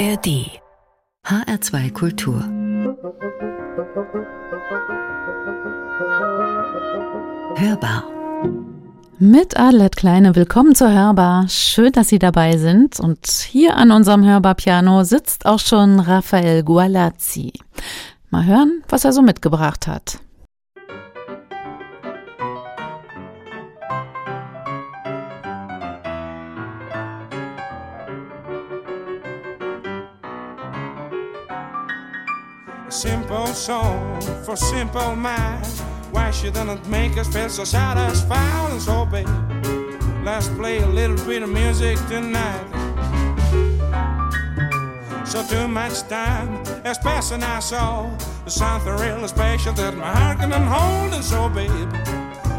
ARD HR2 Kultur Hörbar mit Adelet Kleine, willkommen zur Hörbar. Schön, dass Sie dabei sind. Und hier an unserem Hörbar-Piano sitzt auch schon Raphael Gualazzi. Mal hören, was er so mitgebracht hat. Simple song for simple minds. Why shouldn't make us feel so satisfied and so babe? Let's play a little bit of music tonight. So too much time is passing I saw the something real special that my heart can hold and so babe.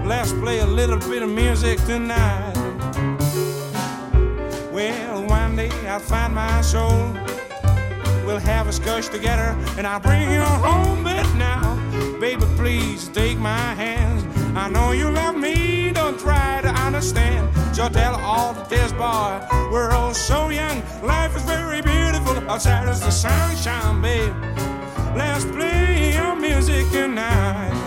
Let's play a little bit of music tonight. Well, one day I'll find my soul We'll have a scotch together and I'll bring you home. But now, baby, please take my hands. I know you love me, don't try to understand. So tell all the this boy, we're all so young. Life is very beautiful outside is the sunshine, babe. Let's play your music tonight.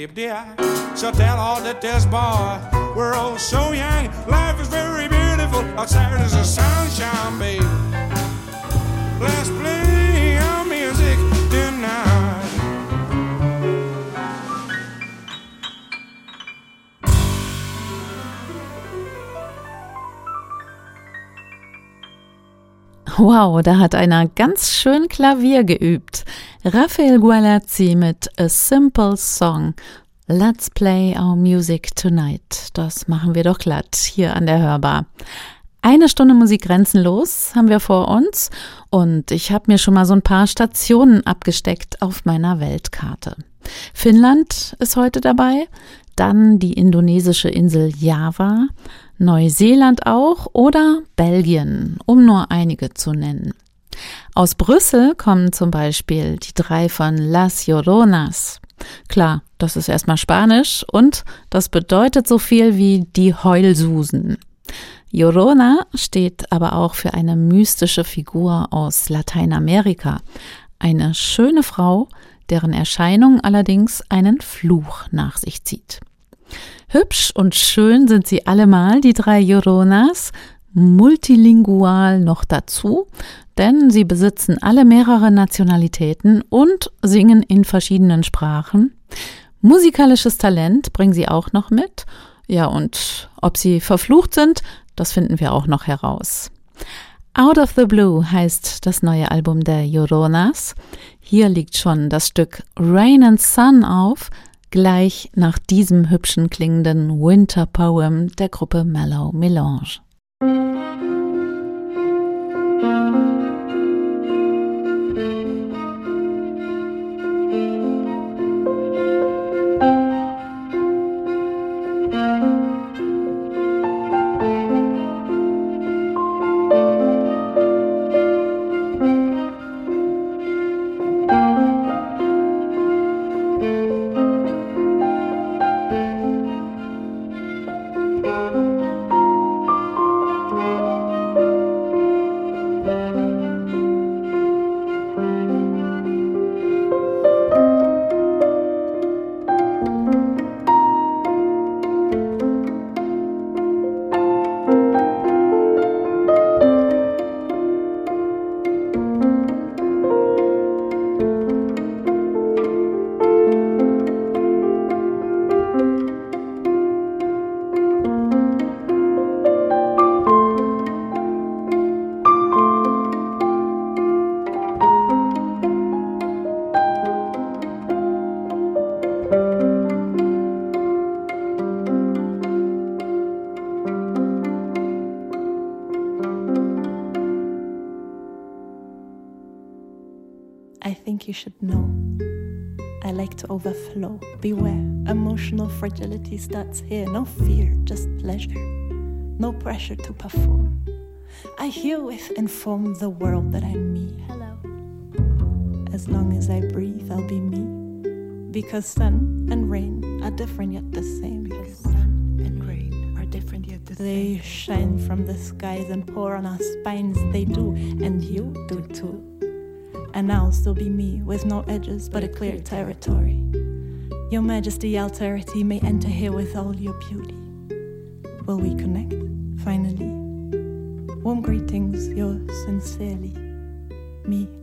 So tell all that there's boy, we're all so young. Life is very beautiful. Outside is the sunshine, babe. Let's play our music tonight. Wow, da hat einer ganz schön Klavier geübt. Raphael Gualazzi mit A Simple Song. Let's play our music tonight. Das machen wir doch glatt hier an der Hörbar. Eine Stunde Musik grenzenlos haben wir vor uns und ich habe mir schon mal so ein paar Stationen abgesteckt auf meiner Weltkarte. Finnland ist heute dabei, dann die indonesische Insel Java, Neuseeland auch oder Belgien, um nur einige zu nennen. Aus Brüssel kommen zum Beispiel die drei von Las Lloronas. Klar, das ist erstmal Spanisch und das bedeutet so viel wie die Heulsusen. Llorona steht aber auch für eine mystische Figur aus Lateinamerika. Eine schöne Frau, deren Erscheinung allerdings einen Fluch nach sich zieht. Hübsch und schön sind sie allemal, die drei Lloronas, multilingual noch dazu, denn sie besitzen alle mehrere Nationalitäten und singen in verschiedenen Sprachen. Musikalisches Talent bringen sie auch noch mit. Ja, und ob sie verflucht sind, das finden wir auch noch heraus. Out of the Blue heißt das neue Album der Joronas. Hier liegt schon das Stück Rain and Sun auf, gleich nach diesem hübschen klingenden Winter Poem der Gruppe Mellow Melange. Música think you should know. I like to overflow. Beware, emotional fragility starts here. No fear, just pleasure. No pressure to perform. I herewith inform the world that I'm me. Hello. As long as I breathe, I'll be me. Because sun and rain are different yet the same. Because sun and rain are different yet the they same. They shine from the skies and pour on our spines. They do, and you do too and I'll still be me with no edges but a clear territory. Your Majesty, alterity may enter here with all your beauty. Will we connect, finally? Warm greetings, yours sincerely, me.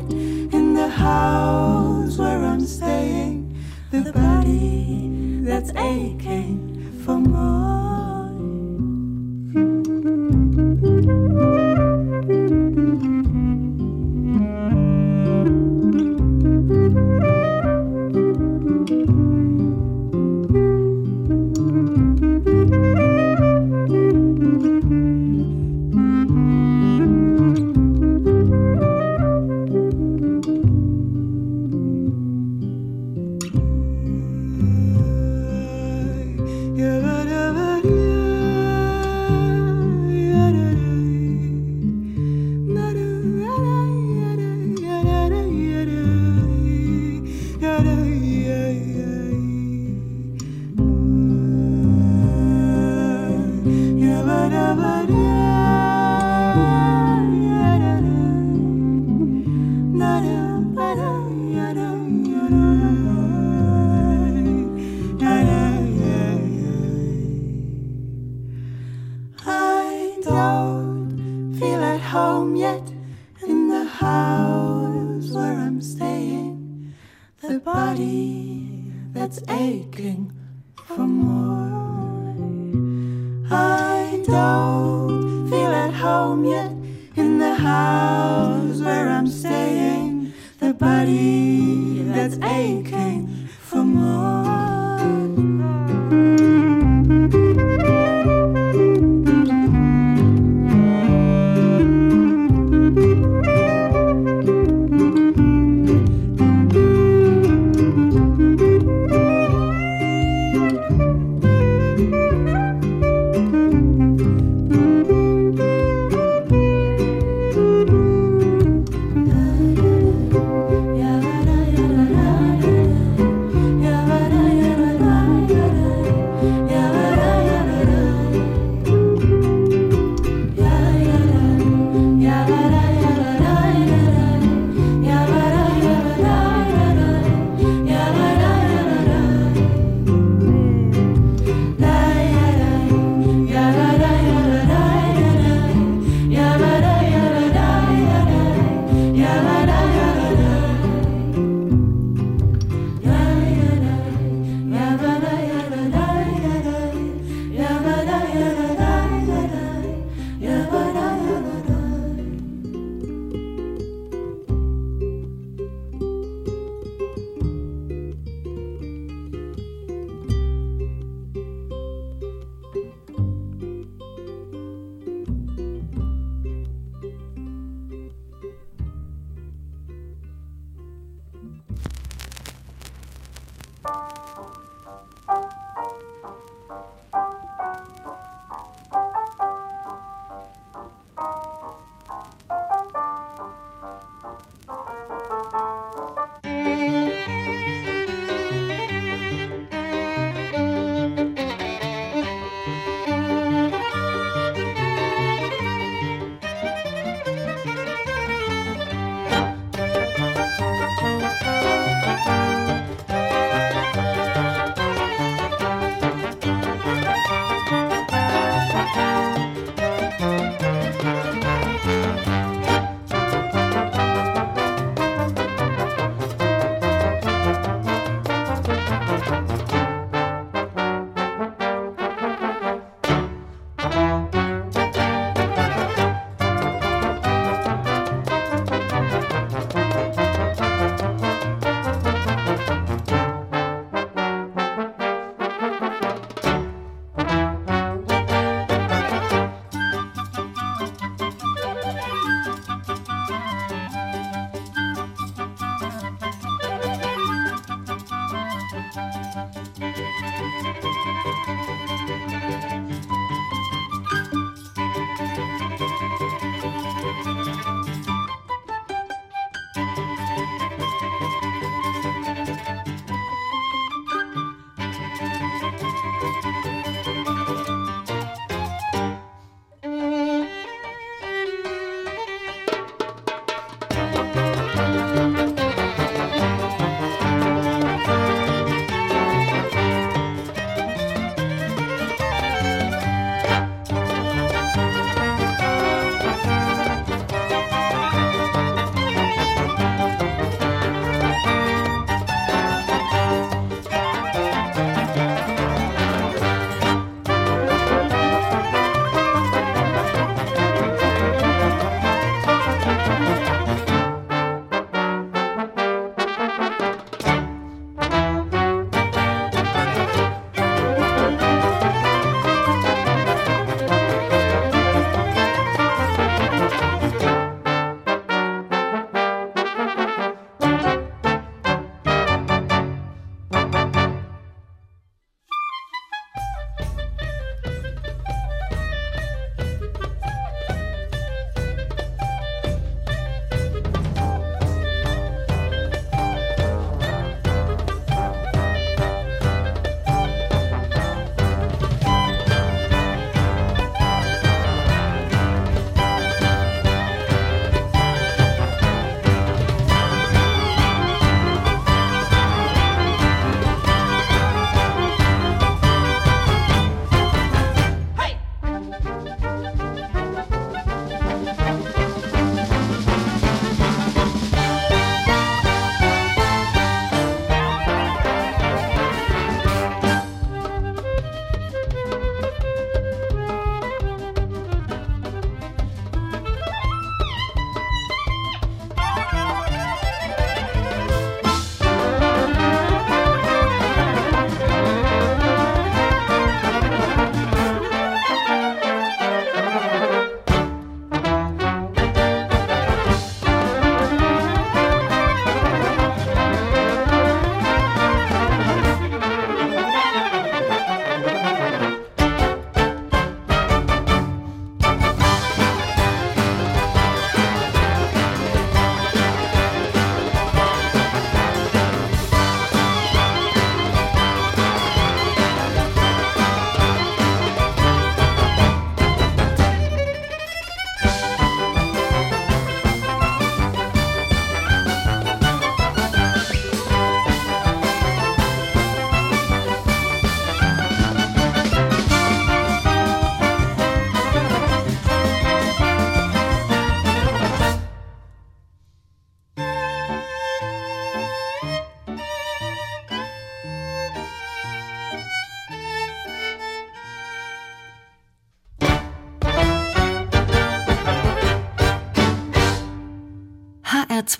yet in the house where I'm staying. The body that's aching for more.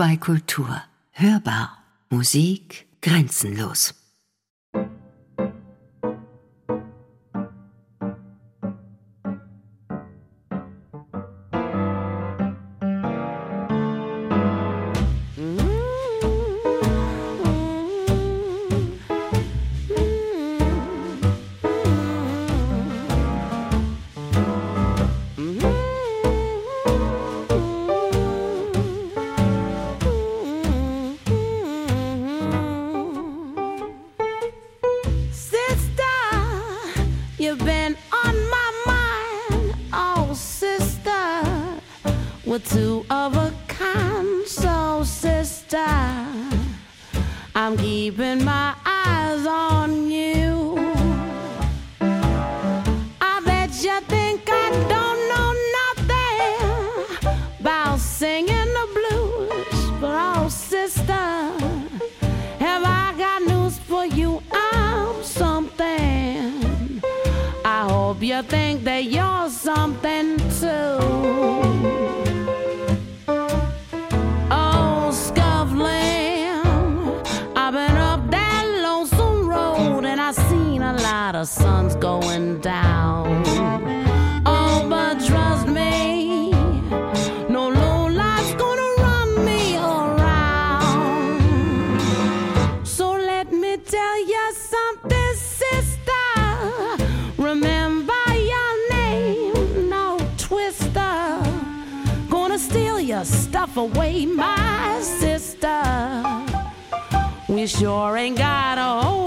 HR2 Kultur. Hörbar. Musik grenzenlos. star. I'm keeping my my sister. We sure ain't got a whole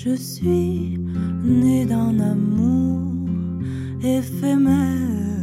Je suis né d'un amour éphémère.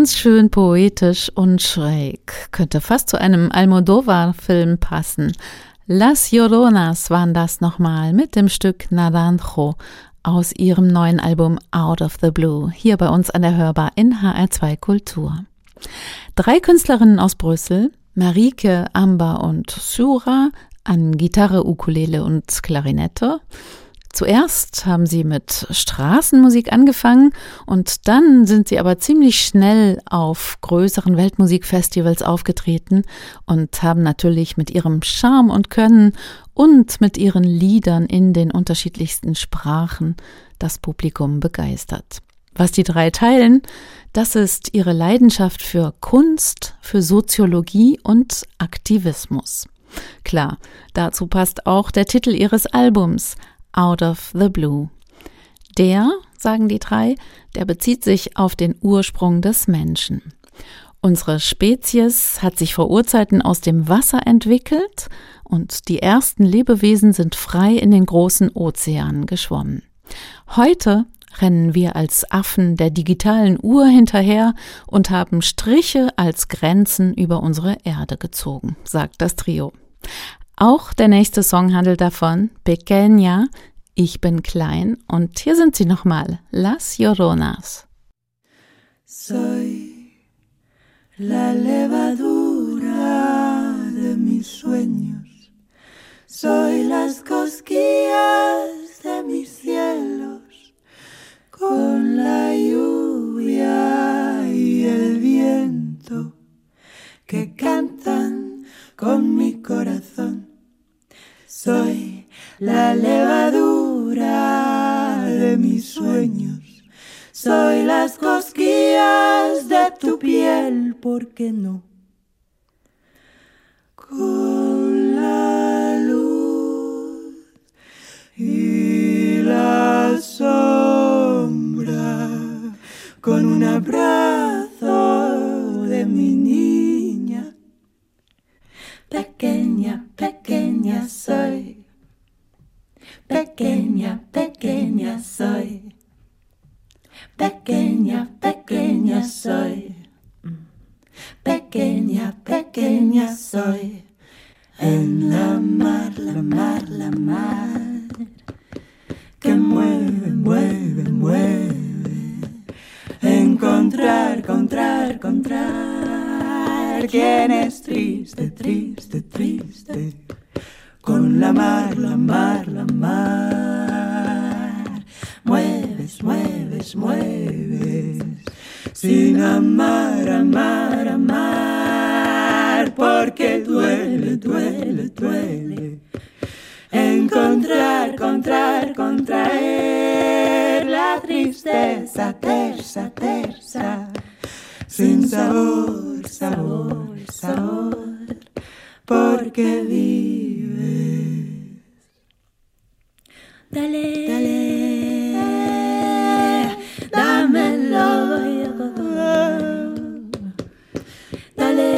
Ganz schön poetisch und schräg. Könnte fast zu einem Almodovar-Film passen. Las Lloronas waren das nochmal mit dem Stück Naranjo aus ihrem neuen Album Out of the Blue, hier bei uns an der Hörbar in HR2 Kultur. Drei Künstlerinnen aus Brüssel, Marike, Amber und Sura, an Gitarre, Ukulele und Klarinette, Zuerst haben sie mit Straßenmusik angefangen und dann sind sie aber ziemlich schnell auf größeren Weltmusikfestivals aufgetreten und haben natürlich mit ihrem Charme und Können und mit ihren Liedern in den unterschiedlichsten Sprachen das Publikum begeistert. Was die drei teilen, das ist ihre Leidenschaft für Kunst, für Soziologie und Aktivismus. Klar, dazu passt auch der Titel ihres Albums Out of the Blue. Der, sagen die drei, der bezieht sich auf den Ursprung des Menschen. Unsere Spezies hat sich vor Urzeiten aus dem Wasser entwickelt und die ersten Lebewesen sind frei in den großen Ozeanen geschwommen. Heute rennen wir als Affen der digitalen Uhr hinterher und haben Striche als Grenzen über unsere Erde gezogen, sagt das Trio. Auch der nächste Song handelt davon, Pequeña, ich bin klein. Und hier sind sie nochmal, Las Lloronas. Soy la levadura de mis sueños, soy las cosquillas de mis cielos, con la lluvia y el viento que cantan con mi corazón. Soy la levadura de mis sueños. Soy las cosquillas de tu piel, ¿por qué no? Con la luz y la sombra, con un abrazo de mi niña pequeña, pequeña soy. Pequeña, pequeña soy. Pequeña, pequeña soy. Pequeña, pequeña soy. En la mar, la mar, la mar. Que mueve, mueve, mueve. Encontrar, encontrar, encontrar. Quien es triste, triste, triste. Con la mar, la mar, la mar. Mueves, mueves, mueves, sin amar, amar, amar, porque duele, duele, duele. Encontrar, encontrar, contraer. La tristeza tersa, tersa, sin sabor, sabor, sabor, porque vives. Dale, dale, dámelo. Dale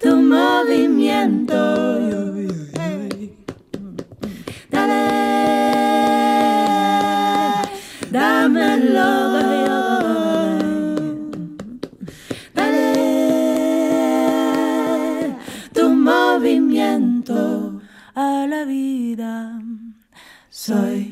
tu movimiento. Dale, dámelo. Vida. Soy.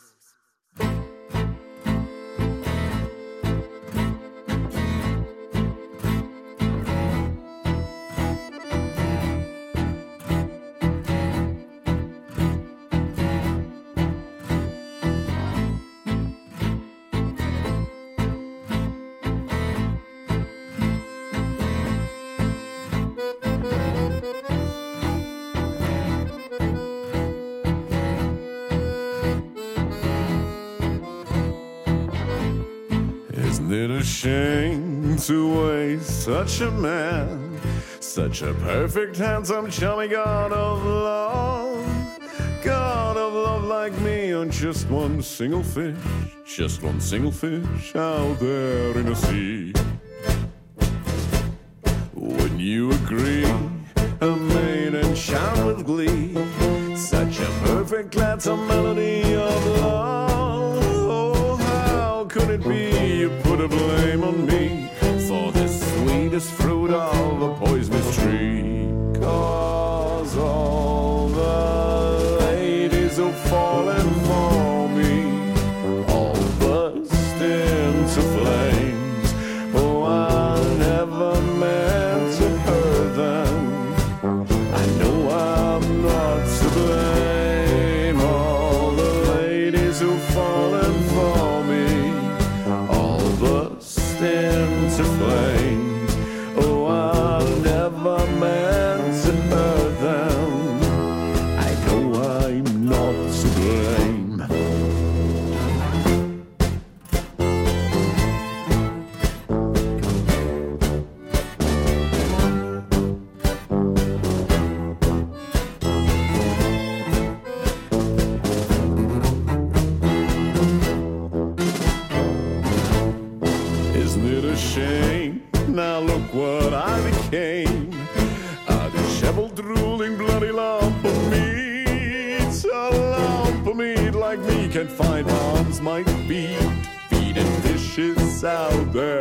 Shame to waste such a man? Such a perfect, handsome, charming god of love. God of love like me on just one single fish. Just one single fish out there in the sea. Wouldn't you agree? A maiden shout with glee. Such a perfect, gladsome melody of love. Oh, how could it be you put a blame fruit of a poisonous tree? Disheveled, drooling, bloody lump of meat. A lump of meat like me can't find arms, might beat. Feeding fishes out there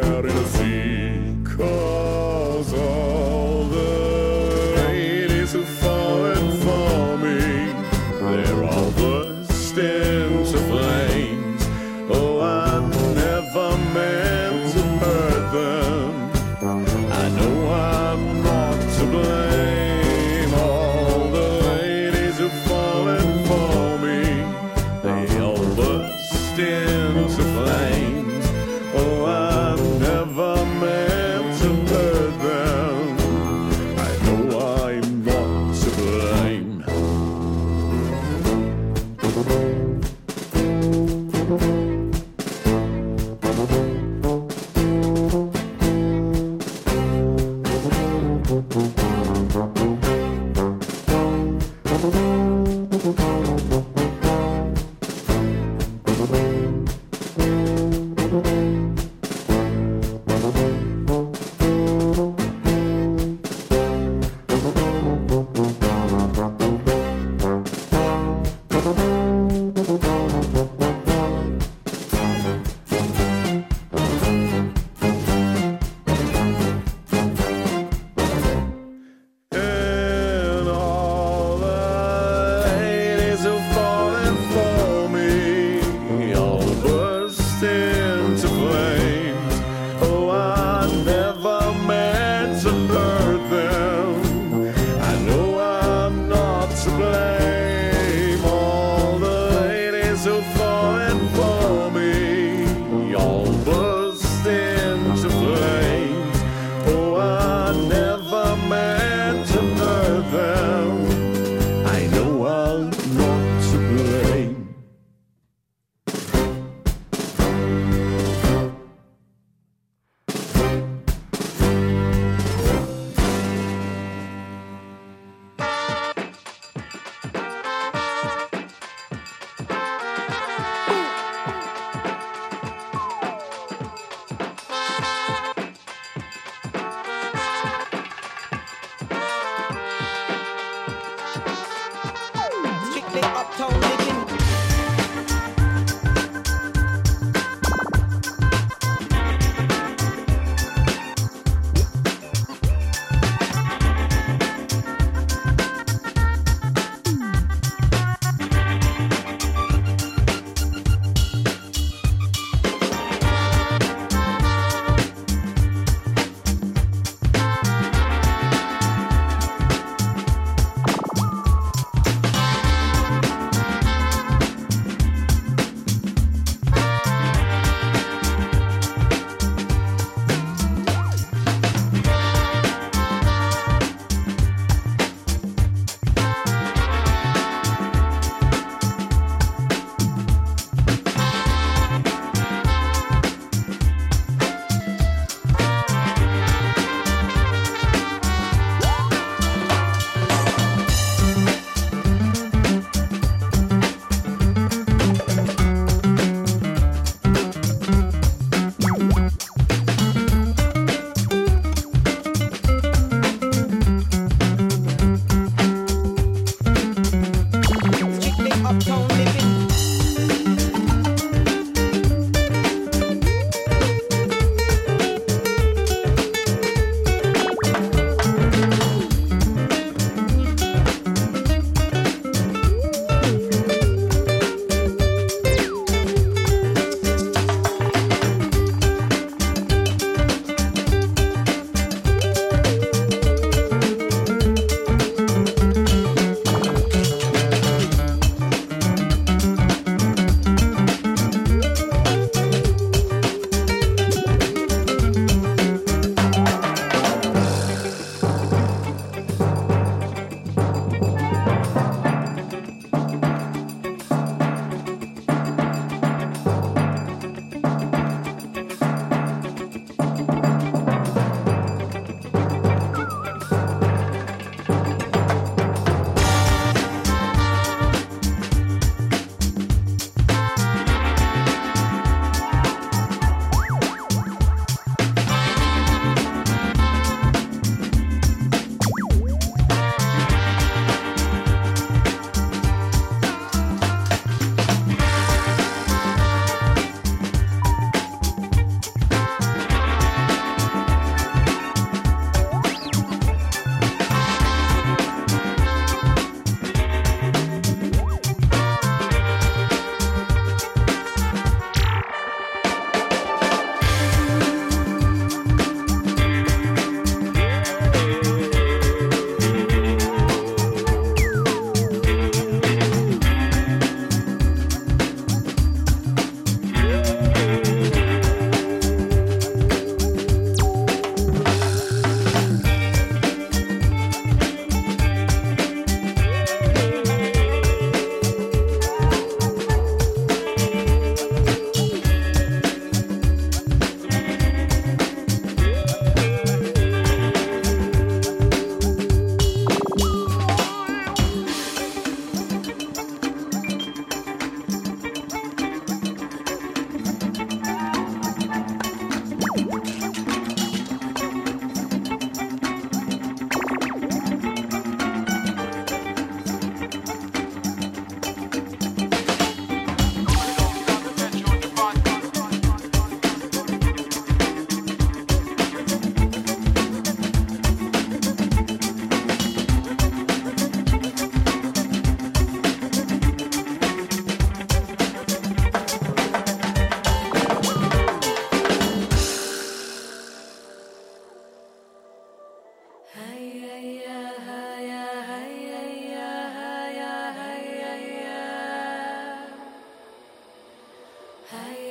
I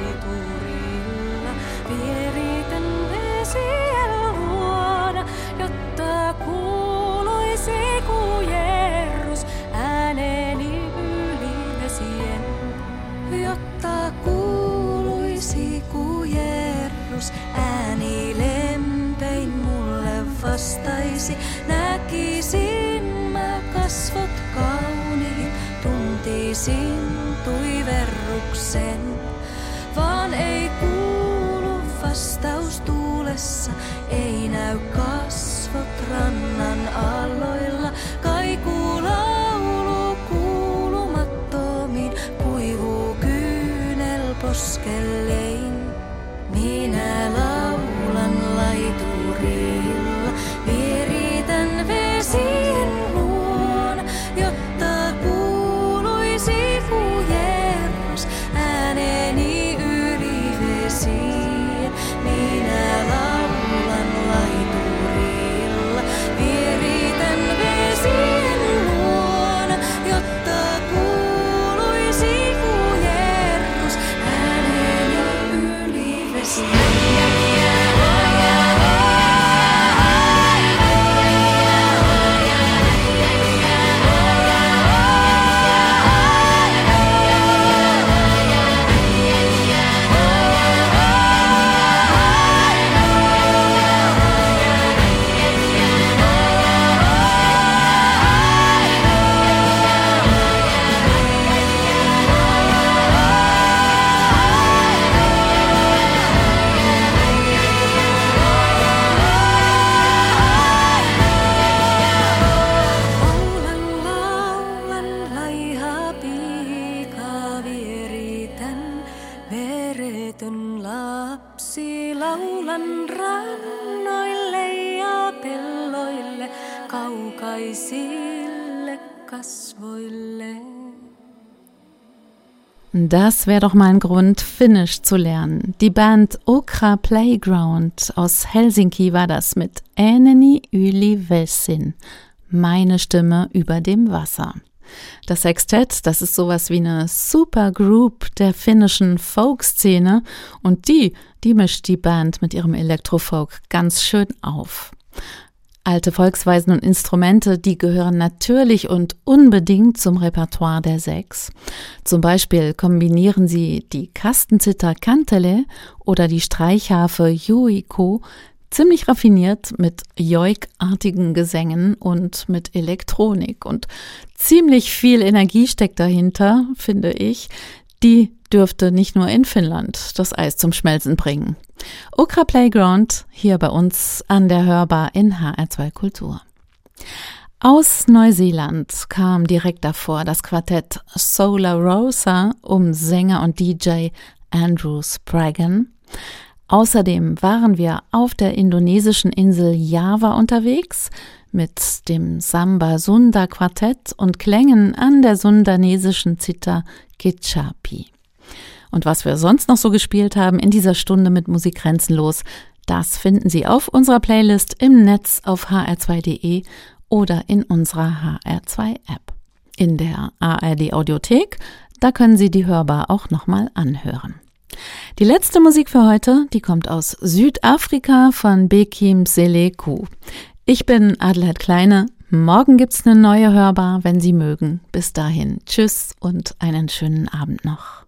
you. Das wäre doch mal ein Grund, Finnisch zu lernen. Die Band Okra Playground aus Helsinki war das mit Ääneni yli vessin. Meine Stimme über dem Wasser. Das Sextett, das ist sowas wie eine Supergroup der finnischen Folkszene und die, die mischt die Band mit ihrem Elektrofolk ganz schön auf. Alte Volksweisen und Instrumente, die gehören natürlich und unbedingt zum Repertoire der Sechs. Zum Beispiel kombinieren sie die Kastenzither Kantele oder die Streichharfe Yuiko ziemlich raffiniert mit joikartigen Gesängen und mit Elektronik. Und ziemlich viel Energie steckt dahinter, finde ich. Die dürfte nicht nur in Finnland das Eis zum Schmelzen bringen. Okra Playground hier bei uns an der Hörbar in HR2 Kultur. Aus Neuseeland kam direkt davor das Quartett Solar Rosa um Sänger und DJ Andrew Spraggan. Außerdem waren wir auf der indonesischen Insel Java unterwegs mit dem Samba Sunda Quartett und Klängen an der sundanesischen Zither Kechapi. Und was wir sonst noch so gespielt haben in dieser Stunde mit Musik grenzenlos, das finden Sie auf unserer Playlist im Netz auf hr2.de oder in unserer HR2-App. In der ARD Audiothek, da können Sie die hörbar auch nochmal anhören. Die letzte Musik für heute, die kommt aus Südafrika von Bekim Seleku. Ich bin Adelheid Kleine. Morgen gibt's eine neue Hörbar, wenn Sie mögen. Bis dahin, tschüss und einen schönen Abend noch.